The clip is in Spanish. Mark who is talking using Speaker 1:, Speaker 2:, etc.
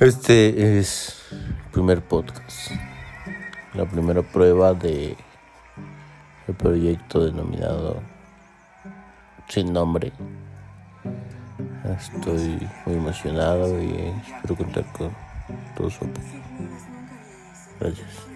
Speaker 1: Este es el primer podcast, la primera prueba de el proyecto denominado Sin Nombre. Estoy muy emocionado y espero contar con todo su apoyo. Gracias.